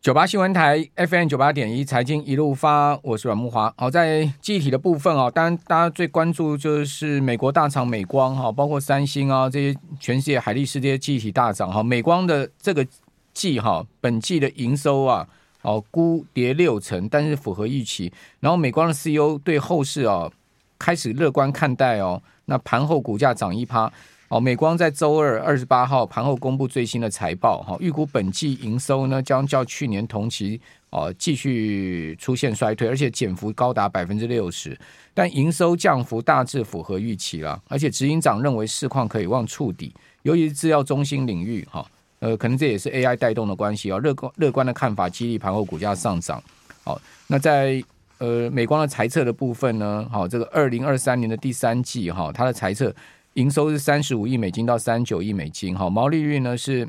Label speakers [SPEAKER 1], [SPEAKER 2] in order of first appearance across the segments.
[SPEAKER 1] 九八新闻台 FM 九八点一财经一路发，我是阮木华。好，在记忆体的部分啊，当然大家最关注就是美国大厂美光哈，包括三星啊这些全世界海力士这些记忆体大涨哈。美光的这个季哈，本季的营收啊，哦估跌六成，但是符合预期。然后美光的 CEO 对后市啊开始乐观看待哦，那盘后股价涨一趴。哦，美光在周二二十八号盘后公布最新的财报，哈，预估本季营收呢将较去年同期哦继续出现衰退，而且减幅高达百分之六十，但营收降幅大致符合预期了，而且执行长认为市况可以望触底，尤其是资料中心领域，哈，呃，可能这也是 AI 带动的关系哦，乐观乐观的看法激励盘后股价上涨，好，那在呃美光的财测的部分呢，好，这个二零二三年的第三季哈，它的财测。营收是三十五亿美金到三十九亿美金，哈，毛利率呢是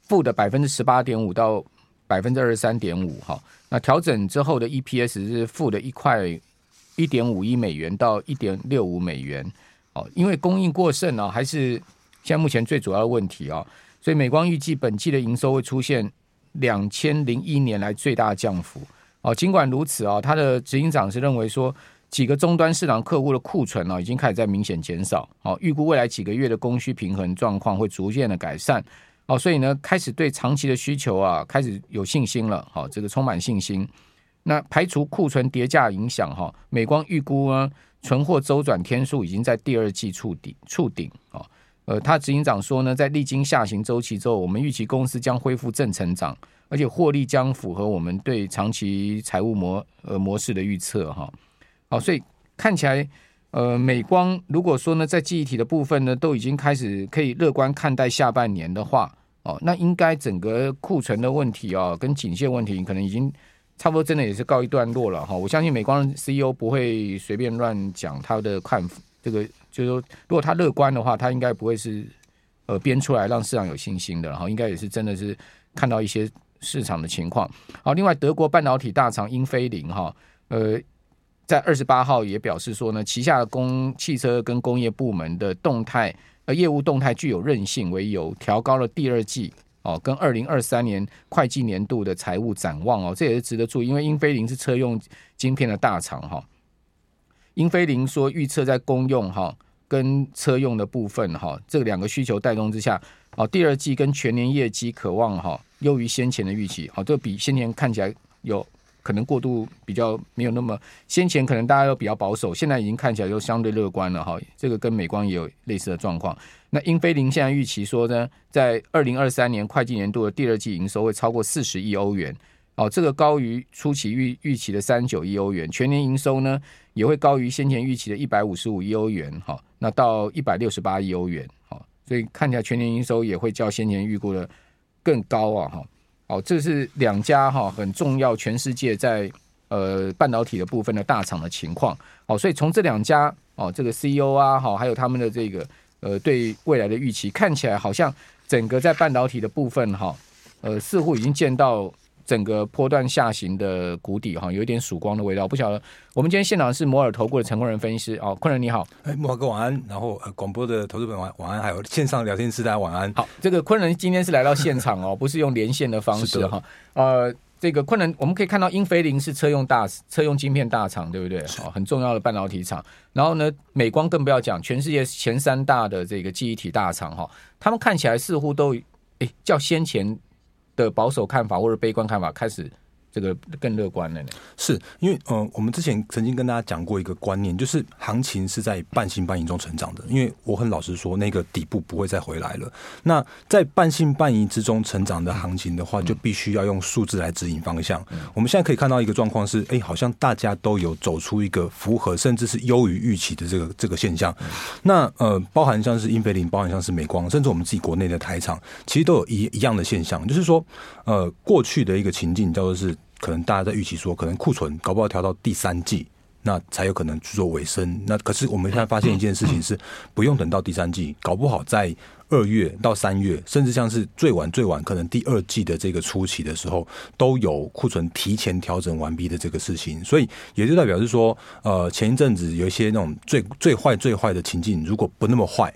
[SPEAKER 1] 负的百分之十八点五到百分之二十三点五，哈，那调整之后的 EPS 是负的一块一点五亿美元到一点六五美元，哦，因为供应过剩呢，还是现在目前最主要的问题啊，所以美光预计本季的营收会出现两千零一年来最大降幅，哦，尽管如此啊，他的执行长是认为说。几个终端市场客户的库存呢，已经开始在明显减少。好，预估未来几个月的供需平衡状况会逐渐的改善。哦，所以呢，开始对长期的需求啊，开始有信心了。好，这个充满信心。那排除库存叠价影响哈，美光预估呢，存货周转天数已经在第二季触底触顶。啊，呃，他执行长说呢，在历经下行周期之后，我们预期公司将恢复正成长，而且获利将符合我们对长期财务模呃模式的预测哈。好，所以看起来，呃，美光如果说呢，在记忆体的部分呢，都已经开始可以乐观看待下半年的话，哦，那应该整个库存的问题、哦，跟颈线问题可能已经差不多，真的也是告一段落了哈、我相信美光的 CEO 不会随便乱讲他的看法，这个就是说，如果他乐观的话，他应该不会是呃编出来让市场有信心的，然后应该也是真的是看到一些市场的情况。好，另外德国半导体大厂英飞凌哈，呃。在二十八号也表示说呢，旗下的工汽车跟工业部门的动态呃业务动态具有韧性为由，调高了第二季哦跟二零二三年会计年度的财务展望哦，这也是值得注意，因为英飞凌是车用晶片的大厂哈。英飞凌说预测在公用哈跟车用的部分哈这两个需求带动之下哦，第二季跟全年业绩可望哈优于先前的预期，好，这比先前看起来有。可能过度比较没有那么，先前可能大家都比较保守，现在已经看起来就相对乐观了哈。这个跟美光也有类似的状况。那英飞凌现在预期说呢，在二零二三年会计年度的第二季营收会超过四十亿欧元，哦，这个高于初期预预期的三十九亿欧元，全年营收呢也会高于先前预期的一百五十五亿欧元哈，那到一百六十八亿欧元，哈，所以看起来全年营收也会较先前预估的更高啊哈。哦这是两家哈很重要，全世界在呃半导体的部分的大厂的情况。哦，所以从这两家哦，这个 CEO 啊，好，还有他们的这个呃对未来的预期，看起来好像整个在半导体的部分哈，呃，似乎已经见到。整个波段下行的谷底哈，有一点曙光的味道。不晓得，我们今天现场是摩尔投顾的陈昆仁分析师哦，昆仁你好，
[SPEAKER 2] 哎，慕驊哥晚安。然后呃，广播的投资本晚晚安，还有线上聊天室大家晚安。
[SPEAKER 1] 好，这个昆仁今天是来到现场哦，不是用连线的方式哈。呃，这个昆仁我们可以看到，英飞凌是车用大车用晶片大厂，对不对？哦，很重要的半导体厂。然后呢，美光更不要讲，全世界前三大的这个记忆体大厂哈，他们看起来似乎都哎叫先前。的保守看法或者悲观看法开始。这个更乐观了呢？
[SPEAKER 2] 是因为，呃，我们之前曾经跟大家讲过一个观念，就是行情是在半信半疑中成长的。因为我很老实说，那个底部不会再回来了。那在半信半疑之中成长的行情的话，就必须要用数字来指引方向。我们现在可以看到一个状况是，哎，好像大家都有走出一个符合甚至是优于预期的这个这个现象。那呃，包含像是英菲林，包含像是美光，甚至我们自己国内的台厂，其实都有一一样的现象，就是说，呃，过去的一个情境叫做是。可能大家在预期说，可能库存搞不好调到第三季，那才有可能去做尾声。那可是我们现在发现一件事情是，不用等到第三季，搞不好在二月到三月，甚至像是最晚最晚可能第二季的这个初期的时候，都有库存提前调整完毕的这个事情。所以也就代表是说，呃，前一阵子有一些那种最最坏最坏的情境，如果不那么坏。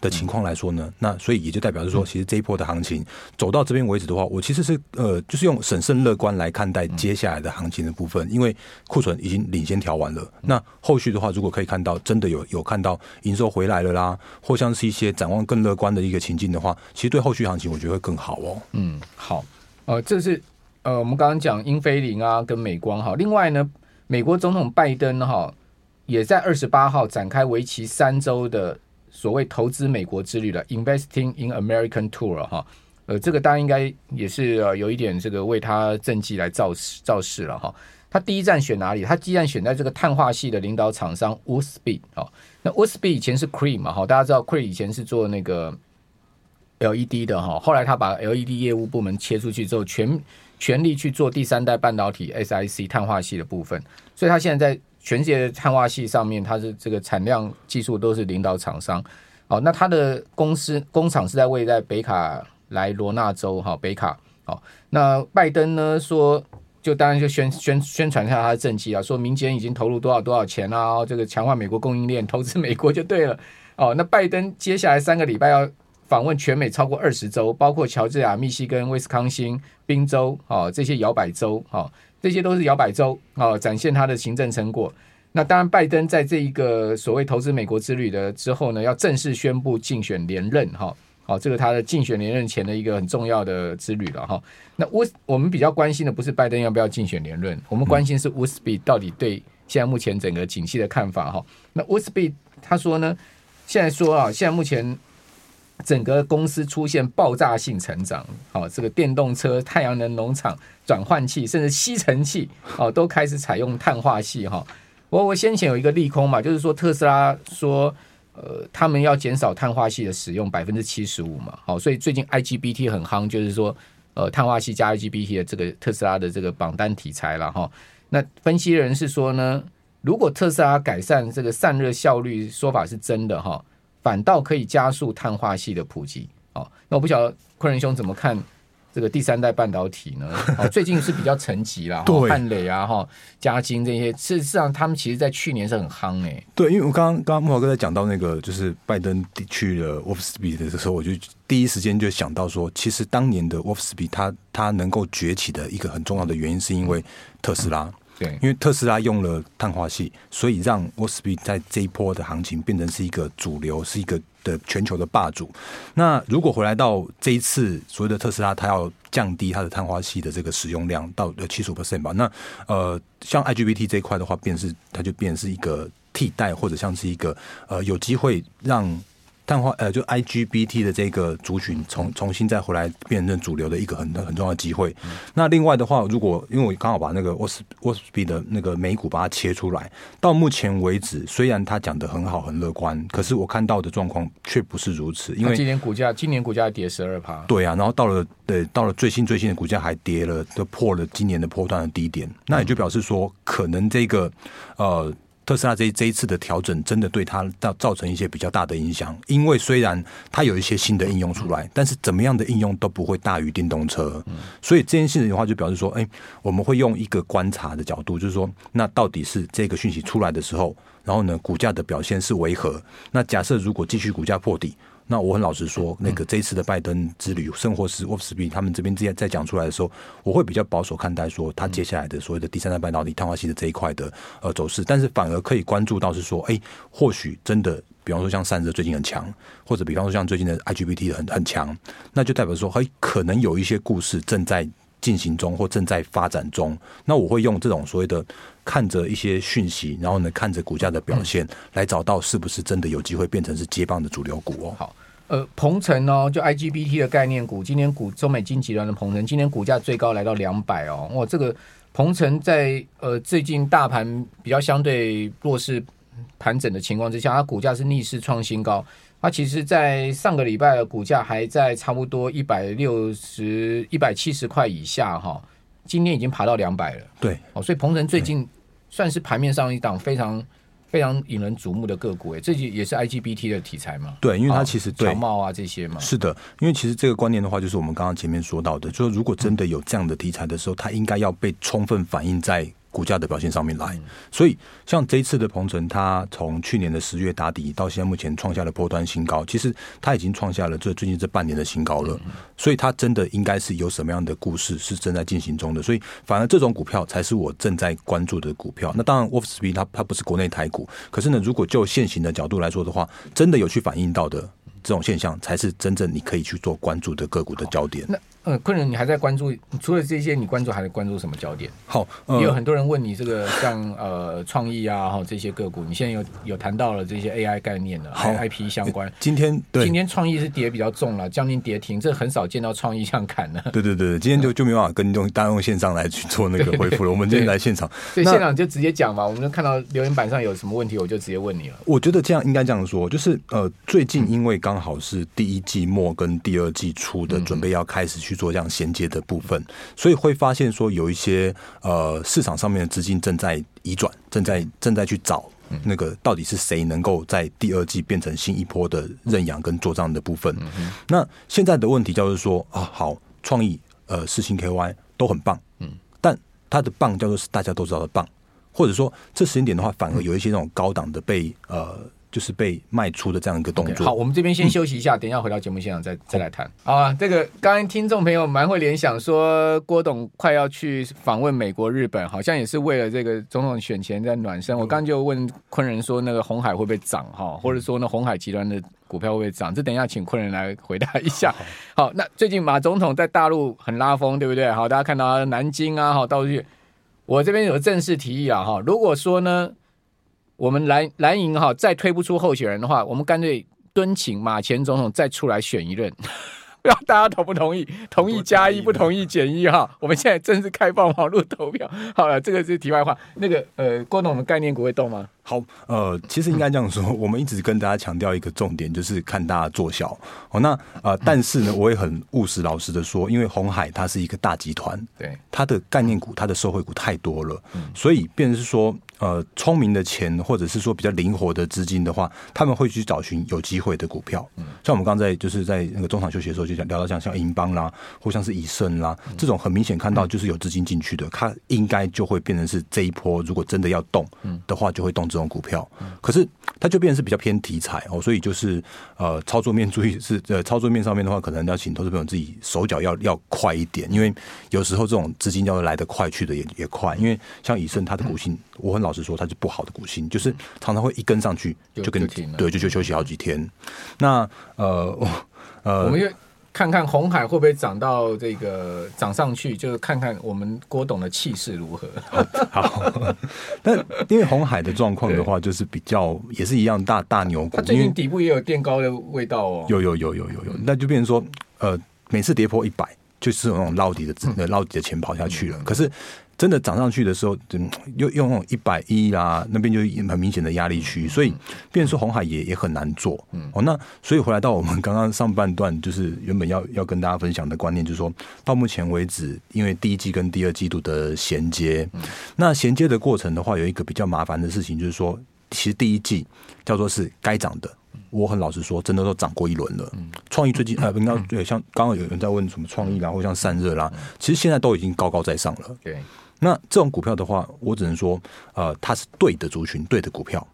[SPEAKER 2] 的情况来说呢，那所以也就代表是说，其实这一波的行情走到这边为止的话，我其实是呃，就是用审慎乐观来看待接下来的行情的部分，因为库存已经领先调完了。那后续的话，如果可以看到真的有有看到营收回来了啦，或像是一些展望更乐观的一个情境的话，其实对后续行情我觉得会更好哦。
[SPEAKER 1] 嗯，好，呃，这是呃，我们刚刚讲英菲林啊，跟美光哈，另外呢，美国总统拜登哈。也在二十八号展开为期三周的所谓投资美国之旅了，Investing in American Tour 哈，呃，这个大家应该也是呃有一点这个为他政绩来造势造势了哈。他第一站选哪里？他第一站选在这个碳化系的领导厂商 Wolfspeed 啊。那 Wolfspeed 以前是 Cree 嘛哈，大家知道 Cree 以前是做那个 LED 的哈，后来他把 LED 业务部门切出去之后，全全力去做第三代半导体 SiC 碳化系的部分，所以他现在在。全世界的碳化系上面，它是这个产量技术都是领导厂商。好，那它的公司工厂是在位在北卡莱罗纳州哈，北卡。好，那拜登呢说，就当然就宣宣宣传一下他的政绩啊，说民间已经投入多少多少钱啊，这个强化美国供应链，投资美国就对了。哦，那拜登接下来三个礼拜要访问全美超过二十州，包括乔治亚、密西根、威斯康星、宾州啊这些摇摆州啊。这些都是摇摆州啊，展现他的行政成果。那当然，拜登在这一个所谓投资美国之旅的之后呢，要正式宣布竞选连任哈。好，这个他的竞选连任前的一个很重要的之旅了哈。那我我们比较关心的不是拜登要不要竞选连任，我们关心是 wu speed 到底对现在目前整个景气的看法哈。那 wu speed 他说呢，现在说啊，现在目前。整个公司出现爆炸性成长，好，这个电动车、太阳能农场、转换器，甚至吸尘器，哦，都开始采用碳化矽哈。我我先前有一个利空嘛，就是说特斯拉说，呃，他们要减少碳化矽的使用百分之七十五嘛，好，所以最近 IGBT 很夯，就是说，呃，碳化矽加 IGBT 的这个特斯拉的这个榜单题材了哈。那分析人是说呢，如果特斯拉改善这个散热效率，说法是真的哈。反倒可以加速碳化系的普及哦。那我不晓得昆仁兄怎么看这个第三代半导体呢？哦，最近是比较沉寂啦，汉磊啊，哈，嘉金这些，事实上他们其实在去年是很夯诶。
[SPEAKER 2] 对，因为我刚刚刚刚慕驊哥在讲到那个，就是拜登去了 Wolfspeed 的时候，我就第一时间就想到说，其实当年的 Wolfspeed 它它能够崛起的一个很重要的原因，是因为特斯拉。嗯对，因为特斯拉用了碳化系，所以让 Wolfspeed 在这一波的行情变成是一个主流，是一个的全球的霸主。那如果回来到这一次所谓的特斯拉，它要降低它的碳化系的这个使用量到呃七十五 percent 吧？那呃，像 IGBT 这一块的话，变是它就变是一个替代，或者像是一个呃有机会让。碳化呃，就 IGBT 的这个族群重重新再回来变成主流的一个很很重要的机会。那另外的话，如果因为我刚好把那个 Wolfspeed 的那个美股把它切出来，到目前为止，虽然他讲的很好很乐观，可是我看到的状况却不是如此。因为今年股价
[SPEAKER 1] 今年股价跌十二趴，
[SPEAKER 2] 对啊，然后到了对到了最新最新的股价还跌了，都破了今年的波段的低点，那也就表示说，可能这个呃。特斯拉这这一次的调整，真的对它造造成一些比较大的影响。因为虽然它有一些新的应用出来，但是怎么样的应用都不会大于电动车。所以这件事情的话，就表示说，哎，我们会用一个观察的角度，就是说，那到底是这个讯息出来的时候，然后呢，股价的表现是为何？那假设如果继续股价破底。那我很老实说，那个这一次的拜登之旅，甚或是 Wolfspeed 他们这边之前在讲出来的时候，我会比较保守看待说，他接下来的所谓的第三代半导体碳化系的这一块的呃走势，但是反而可以关注到是说，哎，或许真的，比方说像散热最近很强，或者比方说像最近的 IGBT 很很强，那就代表说，嘿，可能有一些故事正在进行中或正在发展中。那我会用这种所谓的看着一些讯息，然后呢看着股价的表现，来找到是不是真的有机会变成是接棒的主流股哦。
[SPEAKER 1] 好。呃，鹏程哦，就 IGBT 的概念股，今年股中美金集团的鹏程，今年股价最高来到两百哦，哇，这个鹏程在呃最近大盘比较相对弱势盘整的情况之下，它股价是逆势创新高。它其实，在上个礼拜的股价还在差不多一百六十一百七十块以下哈，今天已经爬到两百了。
[SPEAKER 2] 对，
[SPEAKER 1] 哦，所以鹏程最近算是盘面上一档非常。非常引人瞩目的个股，哎，这也是 IGBT 的题材嘛？
[SPEAKER 2] 对，因为它其实对，
[SPEAKER 1] 强茂啊这些嘛。
[SPEAKER 2] 是的，因为其实这个观念的话，就是我们刚刚前面说到的，就是如果真的有这样的题材的时候，它应该要被充分反映在。股价的表现上面来。所以像这一次的鹏程，它从去年的十月打底到现在目前创下了波段新高，其实它已经创下了这最近这半年的新高了。所以它真的应该是有什么样的故事是正在进行中的。所以反而这种股票才是我正在关注的股票。那当然，Wolfspeed 它它不是国内台股，可是呢，如果就现行的角度来说的话，真的有去反映到的这种现象，才是真正你可以去做关注的个股的焦点。
[SPEAKER 1] 呃，昆仁，你还在关注？除了这些，你关注还在关注什么焦点？
[SPEAKER 2] 好，
[SPEAKER 1] 也、呃、有很多人问你这个像呃创意啊，哈这些个股，你现在有有谈到了这些 AI 概念的，还有 IP 相关。
[SPEAKER 2] 今天对
[SPEAKER 1] 今天创意是跌比较重了，将近跌停，这很少见到创意这样砍的。
[SPEAKER 2] 对对对，今天就就没办法跟用大家用线上来去做那个回复了。我们今天来现场，
[SPEAKER 1] 所以现场就直接讲嘛。我们就看到留言板上有什么问题，我就直接问你了。
[SPEAKER 2] 我觉得这样应该这样说，就是呃，最近因为刚好是第一季末跟第二季初的准备要开始去做这样衔接的。部分，所以会发现说有一些呃市场上面的资金正在移转，正在正在去找那个到底是谁能够在第二季变成新一波的认养跟做账的部分。那现在的问题就是说啊，好，创意呃世芯 KY 都很棒，嗯，但它的棒叫做是大家都知道的棒，或者说这时间点的话，反而有一些那种高档的被呃。就是被卖出的这样一个动作。Okay,
[SPEAKER 1] 好，我们这边先休息一下，嗯、等一下回到节目现场再再来谈。好啊，这个刚刚听众朋友蛮会联想，说郭董快要去访问美国、日本，好像也是为了这个总统选前在暖身。我刚刚就问昆仁说，那个红海会不会涨哈，或者说呢红海集团的股票会不会涨？这等一下请昆仁来回答一下。好，那最近马总统在大陆很拉风，对不对？好，大家看到南京啊，好，到处去。我这边有正式提议啊，哈，如果说呢。我们蓝蓝营哈再推不出候选人的话，我们干脆敦请马前总统再出来选一任，不知道大家同不同意？同意加一，不同意减一哈。我们现在正式开放网络投票。好了，这个是题外话。那个呃，郭董的概念股会动吗？
[SPEAKER 2] 好，呃，其实应该这样说，我们一直跟大家强调一个重点，就是看大家做小。哦，那呃，但是呢，我也很务实老实的说，因为红海它是一个大集团，对它的概念股、它的受惠股太多了，所以变成是说，呃，聪明的钱或者是说比较灵活的资金的话，他们会去找寻有机会的股票。嗯像我们刚才就是在那个中场休息的时候就讲聊到像像银邦啦，或像是以盛啦这种，很明显看到就是有资金进去的，它应该就会变成是这一波，如果真的要动的话，就会动这。这种股票，可是它就变成是比较偏题材哦，所以就是呃，操作面注意是 呃，操作面上面的话，可能要请投资朋友自己手脚要要快一点，因为有时候这种资金要来得快，去的也也快。因为像以盛它的股性，我很老实说，它是不好的股性，就是常常会一跟上去就跟就对就就休息好几天。那呃呃，我们
[SPEAKER 1] 看看红海会不会涨到这个涨上去，就是看看我们郭董的气势如何。
[SPEAKER 2] 好，但因为红海的状况的话，就是比较也是一样大大牛股，
[SPEAKER 1] 它最近底部也有垫高的味道哦。
[SPEAKER 2] 有有有有有有，那就变成说，呃，每次跌破一百，就是有那种捞底的捞底的钱跑下去了。可是。真的涨上去的时候，就，又用那种一百一啦，那边就很明显的压力区，所以变成说红海也也很难做。嗯，哦，那所以回来到我们刚刚上半段，就是原本要要跟大家分享的观念，就是说到目前为止，因为第一季跟第二季度的衔接，那衔接的过程的话，有一个比较麻烦的事情，就是说，其实第一季叫做是该涨的，我很老实说，真的都涨过一轮了。创意最近呃，应该对，像刚刚有人在问什么创意啦，或像散热啦，其实现在都已经高高在上了。对。那这种股票的话，我只能说，呃，它是对的族群，对的股票。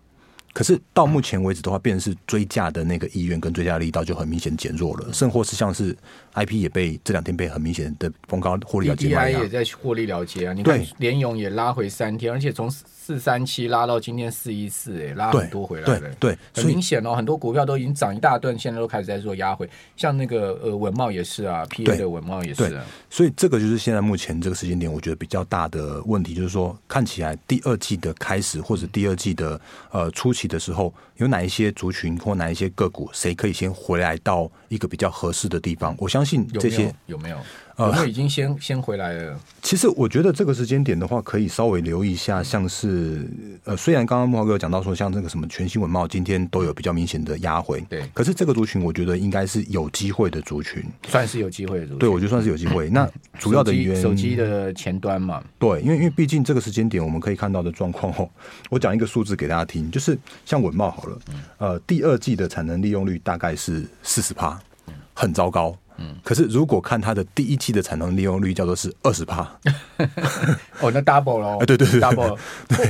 [SPEAKER 2] 可是到目前为止的话，变成是追价的那个意愿跟追价力道就很明显减弱了，甚或是像是 IP 也被这两天被很明显的逢高获利了结，DI
[SPEAKER 1] 也在获利了结啊。你看联勇也拉回三天，而且从四三七拉到今天四一四，哎，拉很多回来了。对，对，很明显哦，很多股票都已经涨一大段，现在都开始在做压回。像那个呃稳茂也是啊，PA 的稳茂也是啊。
[SPEAKER 2] 所以这个就是现在目前这个时间点，我觉得比较大的问题，就是说看起来第二季的开始或者第二季的呃初期。的时候，有哪一些族群或哪一些个股，谁可以先回来到一个比较合适的地方？我相信这些
[SPEAKER 1] 有没有？呃，已经先先回来了。
[SPEAKER 2] 其实我觉得这个时间点的话，可以稍微留意一下，像是呃，虽然刚刚木华哥有讲到说，像这个什么全新文茂今天都有比较明显的压回，对。可是这个族群，我觉得应该是有机会的族群，
[SPEAKER 1] 算是有机会的族群。
[SPEAKER 2] 对，我觉得算是有机会。那主要的原因，
[SPEAKER 1] 手机的前端嘛，
[SPEAKER 2] 对，因为因为毕竟这个时间点，我们可以看到的状况哦。我讲一个数字给大家听，就是像文茂好了，呃，第二季的产能利用率大概是四十趴。很糟糕嗯，可是如果看它的第一季的产能利用率叫做是二十趴，
[SPEAKER 1] 哦，那 double 了，
[SPEAKER 2] 对对对
[SPEAKER 1] ，double。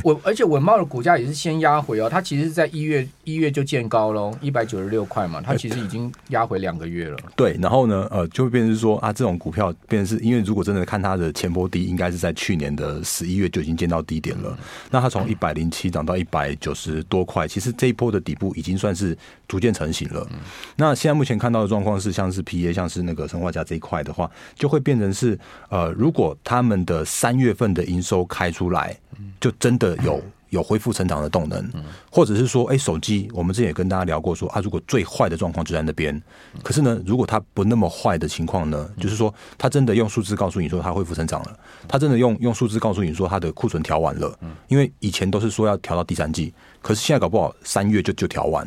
[SPEAKER 1] 我而且文茂的股价也是先压回哦，它其实是在一月一月就见高喽，一百九十六块嘛，它其实已经压回两个月了。
[SPEAKER 2] 对，然后呢，呃，就会变成是说啊，这种股票变成是因为如果真的看它的前波低，应该是在去年的十一月就已经见到低点了。嗯、那它从一百零七涨到一百九十多块，其实这一波的底部已经算是逐渐成型了。嗯、那现在目前看到的状况是，像是 PA，像是那个生化家这一块的话，就会变成是呃，如果他们的三月份的营收开出来，就真的有。有恢复成长的动能，或者是说，哎，手机，我们之前也跟大家聊过，说啊，如果最坏的状况就在那边，可是呢，如果它不那么坏的情况呢，就是说，它真的用数字告诉你说它恢复成长了，它真的用用数字告诉你说它的库存调完了，因为以前都是说要调到第三季，可是现在搞不好三月就就调完，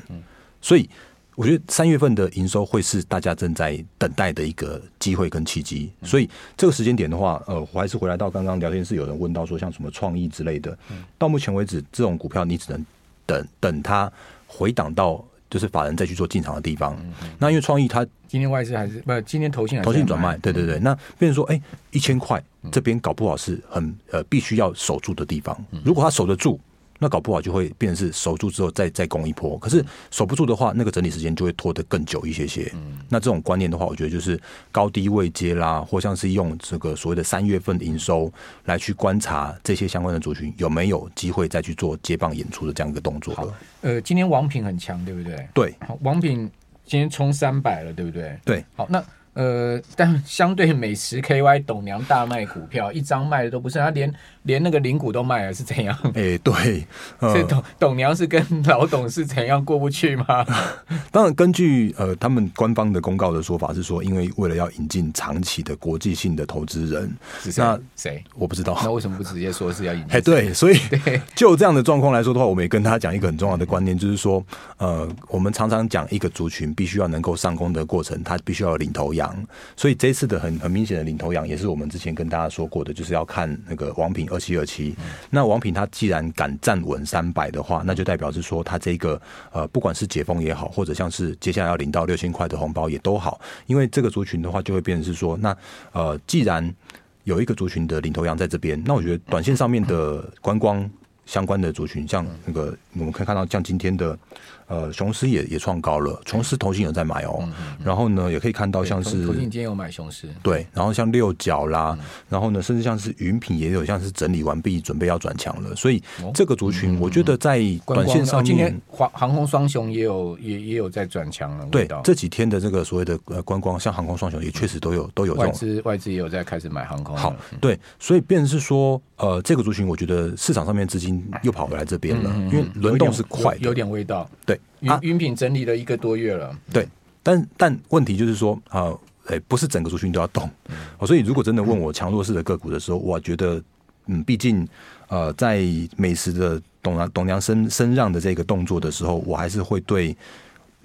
[SPEAKER 2] 所以。我觉得三月份的营收会是大家正在等待的一个机会跟契机，所以这个时间点的话，呃，我还是回来到刚刚聊天室有人问到说，像什么创意之类的，到目前为止，这种股票你只能等等它回档到就是法人再去做进场的地方。那因为创意它
[SPEAKER 1] 今天外资还是不，今天投信
[SPEAKER 2] 投信转卖，对对对。那变成说，哎，一千块这边搞不好是很呃必须要守住的地方，如果它守得住。那搞不好就会变成是守住之后再再攻一波，可是守不住的话，那个整理时间就会拖得更久一些些。嗯，那这种观念的话，我觉得就是高低位接啦，或像是用这个所谓的三月份营收来去观察这些相关的族群有没有机会再去做接棒演出的这样一个动作。
[SPEAKER 1] 好，呃，今天王品很强，对不
[SPEAKER 2] 对？
[SPEAKER 1] 对，王品今天冲三百了，对不对？
[SPEAKER 2] 对，
[SPEAKER 1] 好，那。呃，但相对美食 KY 董娘大卖股票，一张卖的都不是，他连连那个零股都卖了，是怎样？
[SPEAKER 2] 哎、欸，对，
[SPEAKER 1] 呃、董董娘是跟老董是怎样过不去吗？
[SPEAKER 2] 当然，根据呃他们官方的公告的说法是说，因为为了要引进长期的国际性的投资人，
[SPEAKER 1] 那谁
[SPEAKER 2] 我不知道，
[SPEAKER 1] 那为什么不直接说是要引进？
[SPEAKER 2] 哎，对，所以 就这样的状况来说的话，我们也跟他讲一个很重要的观念，就是说，呃，我们常常讲一个族群必须要能够上攻的过程，它必须要有领头羊，所以这次的很很明显的领头羊，也是我们之前跟大家说过的，就是要看那个王品二七二七。那王品它既然敢站稳三百的话，那就代表是说它这个呃，不管是解封也好，或者像是接下来要领到六千块的红包也都好，因为这个族群的话就会变成是说，那呃，既然有一个族群的领头羊在这边，那我觉得短线上面的观光相关的族群，像那个我们可以看到，像今天的。呃，雄狮也也创高了，雄狮投信有在买哦。然后呢，也可以看到像是
[SPEAKER 1] 投信今天有买雄狮，
[SPEAKER 2] 对。然后像六角啦，嗯、然后呢，甚至像是云品也有，像是整理完毕，准备要转强了。所以这个族群，我觉得在短线上面，哦、今天
[SPEAKER 1] 航航空双雄也有也也有在转强了。
[SPEAKER 2] 对，这几天的这个所谓的呃观光，像航空双雄也确实都有都有这种。
[SPEAKER 1] 外资外资也有在开始买航空。
[SPEAKER 2] 好，对，所以变成是说，呃，这个族群，我觉得市场上面资金又跑回来这边了，因为轮动是快的，
[SPEAKER 1] 有点味道，
[SPEAKER 2] 对。
[SPEAKER 1] 云云品整理了一个多月了，
[SPEAKER 2] 对，但但问题就是说啊，哎、呃，不是整个族群都要动，所以如果真的问我强弱势的个股的时候，我觉得，嗯，毕竟呃，在美食的董娘董娘升升让的这个动作的时候，我还是会对。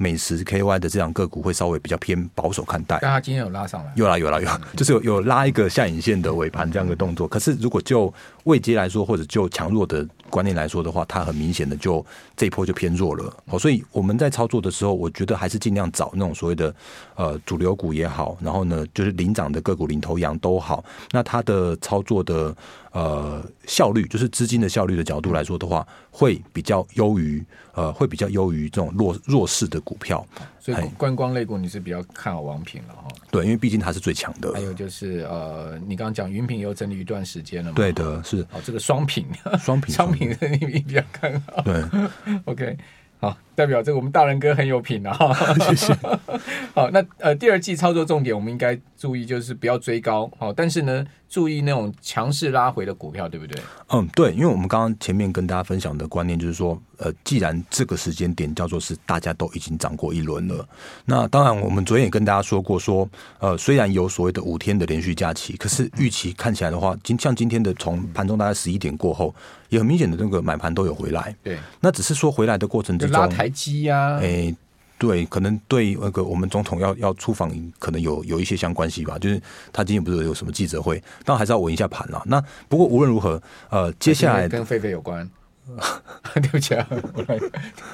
[SPEAKER 2] 美食 KY 的这样个股会稍微比较偏保守看待，
[SPEAKER 1] 但它今天有拉上来，
[SPEAKER 2] 有啦有啦有，就是有有拉一个下影线的尾盘这样的动作。可是如果就位阶来说，或者就强弱的观念来说的话，它很明显的就这一波就偏弱了。好，所以我们在操作的时候，我觉得还是尽量找那种所谓的呃主流股也好，然后呢就是领涨的个股领头羊都好，那它的操作的。呃，效率就是资金的效率的角度来说的话，会比较优于呃，会比较优于这种弱弱势的股票。
[SPEAKER 1] 所以观光类股你是比较看好王品了哈？
[SPEAKER 2] 对，因为毕竟它是最强的。
[SPEAKER 1] 还有就是呃，你刚刚讲云品有整理一段时间了嘛？
[SPEAKER 2] 对的，是
[SPEAKER 1] 哦，这个双品，
[SPEAKER 2] 双品，
[SPEAKER 1] 双品的你比较看好。
[SPEAKER 2] 对，
[SPEAKER 1] OK。好，代表这个我们大人哥很有品啊！
[SPEAKER 2] 谢谢。
[SPEAKER 1] 好，那呃，第二季操作重点我们应该注意就是不要追高，好，但是呢，注意那种强势拉回的股票，对不对？
[SPEAKER 2] 嗯，对，因为我们刚刚前面跟大家分享的观念就是说，呃，既然这个时间点叫做是大家都已经涨过一轮了，那当然我们昨天也跟大家说过说，说呃，虽然有所谓的五天的连续假期，可是预期看起来的话，今像今天的从盘中大概十一点过后。也很明显的那个买盘都有回来，
[SPEAKER 1] 对，
[SPEAKER 2] 那只是说回来的过程之中
[SPEAKER 1] 拉台积呀，
[SPEAKER 2] 哎，对，可能对那个我们总统要要出访，可能有有一些相关系吧。就是他今天不是有什么记者会，但还是要稳一下盘了。那不过无论如何，呃，接下来
[SPEAKER 1] 跟狒狒有关，对不起啊，我来，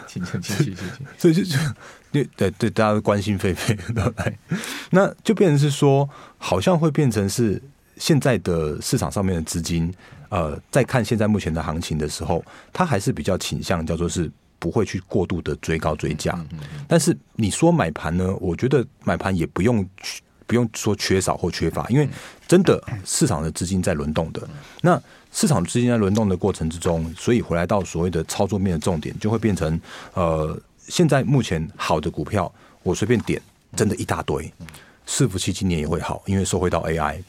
[SPEAKER 1] 请请请请请，
[SPEAKER 2] 所以就就对对对，大家都关心狒狒的来，那就变成是说，好像会变成是现在的市场上面的资金，呃，在看现在目前的行情的时候，它还是比较倾向叫做是不会去过度的追高追价，但是你说买盘呢，我觉得买盘也不用。不用说缺少或缺乏，因为真的市场的资金在轮动的。那市场资金在轮动的过程之中，所以回来到所谓的操作面的重点，就会变成呃，现在目前好的股票，我随便点，真的一大堆。伺服器今年也会好，因为受惠到 AI。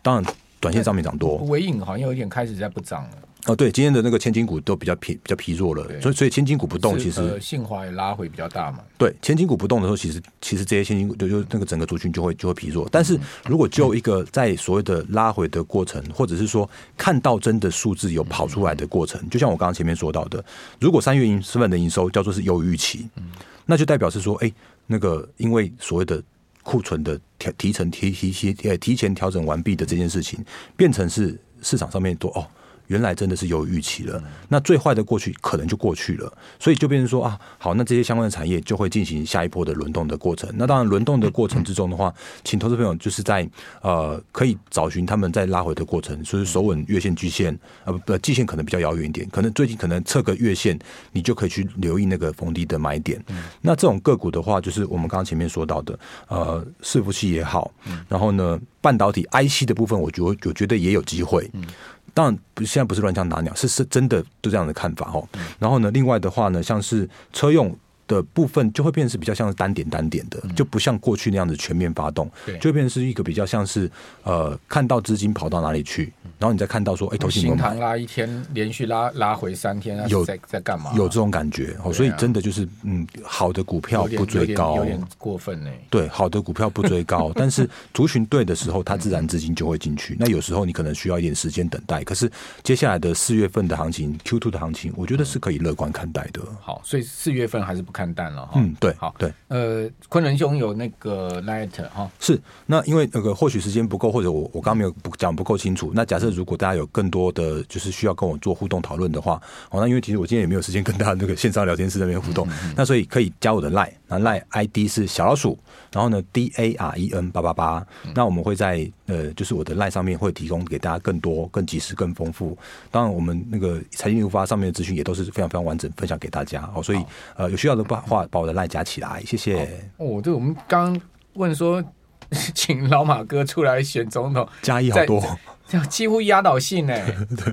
[SPEAKER 2] 当然，短线上面涨多。
[SPEAKER 1] 尾影好像有点开始在不涨了。
[SPEAKER 2] 哦，对，今天的那个千金股都比较疲比较疲弱了，所以所以千金股不动，其实
[SPEAKER 1] 信华也拉回比较大嘛。
[SPEAKER 2] 对，千金股不动的时候，其实其实这些千金股就就那个整个族群就会就会疲弱。但是如果就一个在所谓的拉回的过程，或者是说看到真的数字有跑出来的过程，就像我刚刚前面说到的，如果三月营十份的营收叫做是优于预期，那就代表是说，哎，那个因为所谓的库存的调提成提提提呃提前调整完毕的这件事情，变成是市场上面多哦。原来真的是有预期了，那最坏的过去可能就过去了，所以就变成说啊，好，那这些相关的产业就会进行下一波的轮动的过程。那当然，轮动的过程之中的话，请投资朋友就是在呃，可以找寻他们在拉回的过程，所以守稳月线、季线呃不，季线可能比较遥远一点，可能最近可能测个月线，你就可以去留意那个逢低的买点。那这种个股的话，就是我们刚刚前面说到的，呃，伺服器也好，然后呢，半导体 IC 的部分，我觉我觉得也有机会。当然不，现在不是乱枪打鸟，是是真的就这样的看法哦。然后呢，另外的话呢，像是车用。的部分就会变成是比较像是单点单点的，就不像过去那样子全面发动，就变成是一个比较像是呃，看到资金跑到哪里去，然后你再看到说，哎，投信有买，
[SPEAKER 1] 拉一天连续拉拉回三天，有在在干嘛？
[SPEAKER 2] 有这种感觉哦，所以真的就是嗯，好的股票不追高，
[SPEAKER 1] 有点过分呢。
[SPEAKER 2] 对，好的股票不追高，但是族群对的时候，它自然资金就会进去。那有时候你可能需要一点时间等待，可是接下来的四月份的行情，Q two 的行情，我觉得是可以乐观看待的。
[SPEAKER 1] 好，所以四月份还是不。看淡了哈，
[SPEAKER 2] 嗯，对，
[SPEAKER 1] 好，
[SPEAKER 2] 对，
[SPEAKER 1] 呃，昆仑兄有那个 Light 哈，
[SPEAKER 2] 是，那因为那个或许时间不够，或者我我刚刚没有讲不够清楚，那假设如果大家有更多的就是需要跟我做互动讨论的话，哦，那因为其实我今天也没有时间跟大家那个线上聊天室那边互动，嗯嗯嗯，那所以可以加我的 Line，那 Line ID 是小老鼠，然后呢 D A R E N 八八八，那我们会在呃就是我的 Line 上面会提供给大家更多、更及时、更丰富，当然我们那个财经一路发上面的资讯也都是非常非常完整分享给大家哦，所以呃有需要的。把话把我的 Line 加起来，谢谢。
[SPEAKER 1] 哦，对，我们刚问说，请老马哥出来选总统，
[SPEAKER 2] 加一好多，
[SPEAKER 1] 几乎压倒性 哎，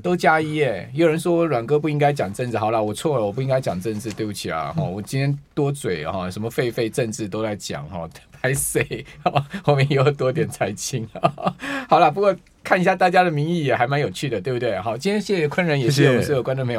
[SPEAKER 1] 都加一哎。有人说阮哥不应该讲政治，好了，我错了，我不应该讲政治，对不起啊。哈，我今天多嘴哈，什么狒狒政治都在讲哈，拍谁？后面又多点财经。好了，不过看一下大家的民意也还蛮有趣的，对不对？好，今天谢谢坤仁，也谢谢我们所有观众朋友。